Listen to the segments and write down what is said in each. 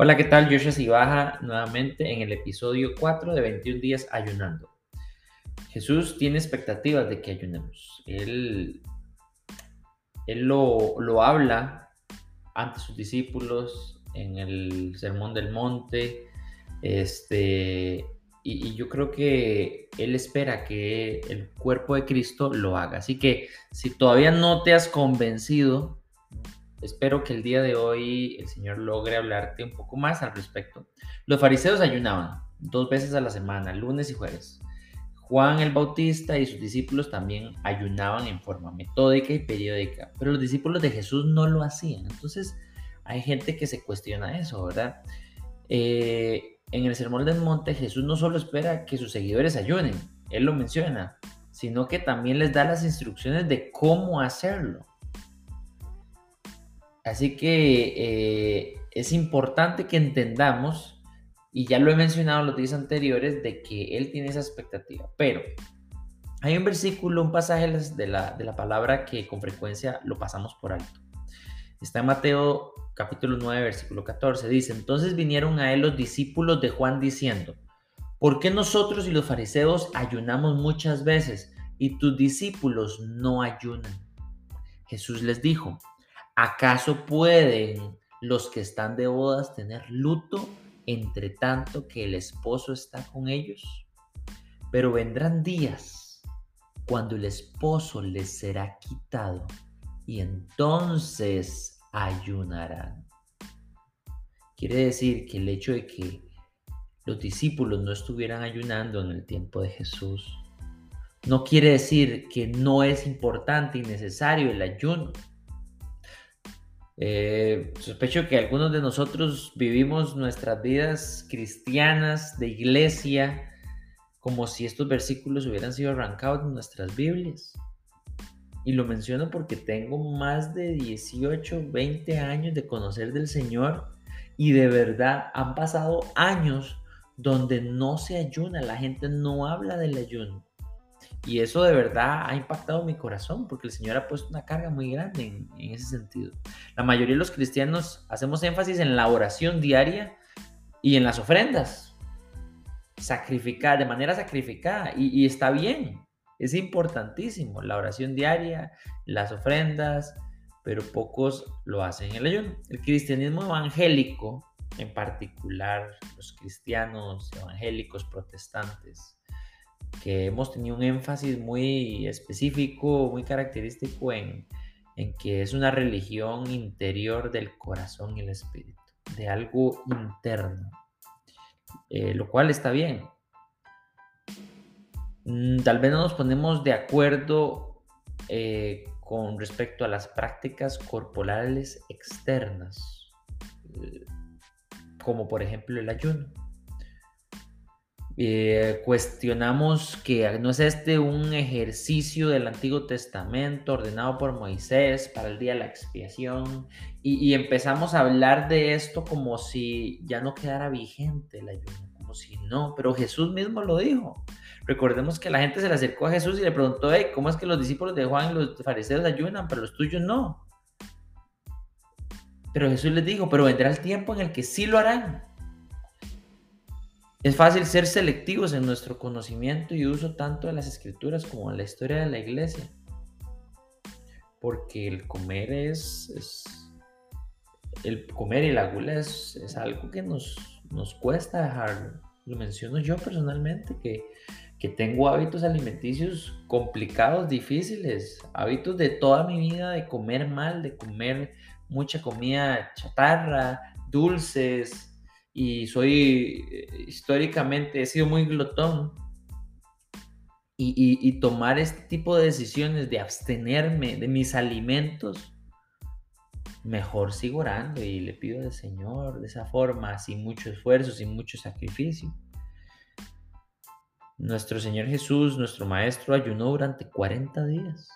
Hola, ¿qué tal? Joshua Sibaja nuevamente en el episodio 4 de 21 días ayunando. Jesús tiene expectativas de que ayunemos. Él, él lo, lo habla ante sus discípulos en el Sermón del Monte. Este, y, yo creo que Él espera que el cuerpo de Cristo lo haga. Así que si todavía no te has convencido Espero que el día de hoy el Señor logre hablarte un poco más al respecto. Los fariseos ayunaban dos veces a la semana, lunes y jueves. Juan el Bautista y sus discípulos también ayunaban en forma metódica y periódica, pero los discípulos de Jesús no lo hacían. Entonces hay gente que se cuestiona eso, ¿verdad? Eh, en el Sermón del Monte Jesús no solo espera que sus seguidores ayunen, él lo menciona, sino que también les da las instrucciones de cómo hacerlo. Así que eh, es importante que entendamos, y ya lo he mencionado en los días anteriores, de que Él tiene esa expectativa. Pero hay un versículo, un pasaje de la, de la palabra que con frecuencia lo pasamos por alto. Está en Mateo capítulo 9, versículo 14. Dice, entonces vinieron a Él los discípulos de Juan diciendo, ¿por qué nosotros y los fariseos ayunamos muchas veces y tus discípulos no ayunan? Jesús les dijo, ¿Acaso pueden los que están de bodas tener luto entre tanto que el esposo está con ellos? Pero vendrán días cuando el esposo les será quitado y entonces ayunarán. Quiere decir que el hecho de que los discípulos no estuvieran ayunando en el tiempo de Jesús no quiere decir que no es importante y necesario el ayuno. Eh, sospecho que algunos de nosotros vivimos nuestras vidas cristianas de iglesia como si estos versículos hubieran sido arrancados de nuestras Biblias. Y lo menciono porque tengo más de 18, 20 años de conocer del Señor y de verdad han pasado años donde no se ayuna, la gente no habla del ayuno. Y eso de verdad ha impactado mi corazón porque el Señor ha puesto una carga muy grande en, ese sentido. La mayoría de los cristianos hacemos énfasis en la oración diaria y en las ofrendas. Sacrificar, de manera sacrificada. Y, y está bien, es importantísimo la oración diaria, las ofrendas, pero pocos lo hacen en el ayuno. El cristianismo evangélico, en particular los cristianos evangélicos protestantes, que hemos tenido un énfasis muy específico, muy característico en, en que es una religión interior del corazón y el espíritu, de algo interno, eh, lo cual está bien. Mm, tal vez no nos ponemos de acuerdo eh, con respecto a las prácticas corporales externas, eh, como por ejemplo el ayuno. Eh, cuestionamos que no es este un ejercicio del Antiguo Testamento ordenado por Moisés para el día de la expiación y, empezamos a hablar de esto como si ya no quedara vigente el ayuno, como si no, pero Jesús mismo lo dijo. Recordemos que la gente se le acercó a Jesús y le preguntó, ¿cómo es que los discípulos de Juan y los fariseos ayunan, pero los tuyos no? Pero Jesús les dijo, pero vendrá el tiempo en el que sí lo harán. Es fácil ser selectivos en nuestro conocimiento y uso tanto de las escrituras como de la historia de la iglesia. Porque el comer es, el comer y la gula es, algo que nos, nos cuesta dejarlo. Lo menciono yo personalmente, que, que tengo hábitos alimenticios complicados, difíciles, hábitos de toda mi vida de comer mal, de comer mucha comida chatarra, dulces, y soy eh, históricamente, he sido muy glotón. Y, tomar este tipo de decisiones de abstenerme de mis alimentos, mejor sigo orando y le pido al Señor de esa forma, sin mucho esfuerzo, sin mucho sacrificio. Nuestro Señor Jesús, nuestro Maestro, ayunó durante 40 días.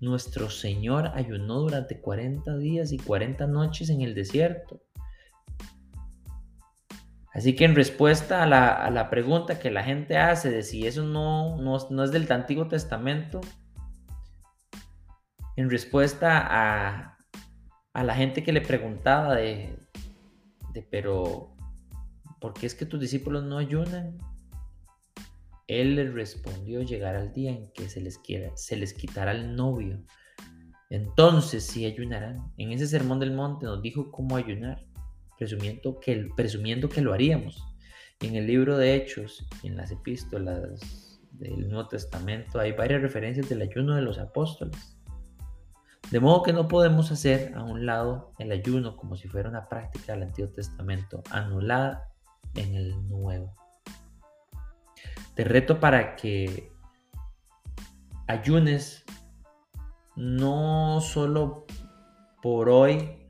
Nuestro Señor ayunó durante 40 días y 40 noches en el desierto. Así que en respuesta a la, pregunta que la gente hace de si eso no, no, es del Antiguo Testamento, en respuesta a, la gente que le preguntaba de, pero ¿por qué es que tus discípulos no ayunan? Él les respondió llegar al día en que se les, quiera, se les quitará el novio. Entonces sí ayunarán. En ese sermón del monte nos dijo cómo ayunar, presumiendo que, presumiendo que lo haríamos. en el libro de Hechos, en las epístolas del Nuevo Testamento, hay varias referencias del ayuno de los apóstoles. De modo que no podemos hacer a un lado el ayuno como si fuera una práctica del Antiguo Testamento, anulada en el Nuevo. Te reto para que ayunes no solo por hoy,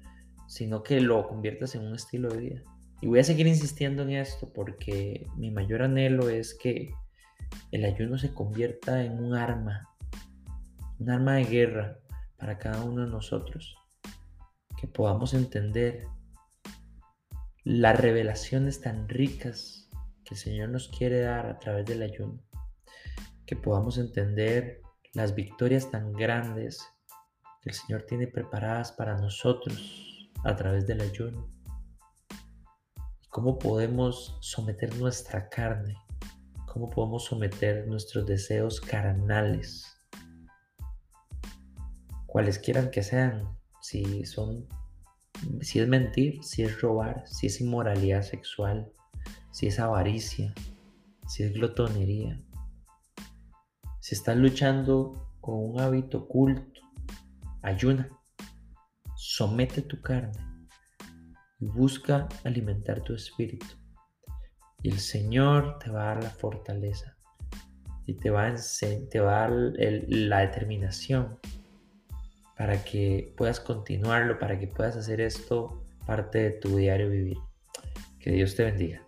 sino que lo conviertas en un estilo de vida. Y voy a seguir insistiendo en esto porque mi mayor anhelo es que el ayuno se convierta en un arma, un arma de guerra para cada uno de nosotros. Que podamos entender las revelaciones tan ricas que el Señor nos quiere dar a través del ayuno. Que podamos entender las victorias tan grandes que el Señor tiene preparadas para nosotros a través del ayuno. Cómo podemos someter nuestra carne, cómo podemos someter nuestros deseos carnales, cualesquiera que sean, si son si es mentir, si es robar, si es inmoralidad sexual, si es avaricia, si es glotonería, si estás luchando con un hábito oculto, ayuna, somete tu carne y busca alimentar tu espíritu. Y el Señor te va a dar la fortaleza y te va a, te va a dar la determinación para que puedas continuarlo, para que puedas hacer esto parte de tu diario vivir. Que Dios te bendiga.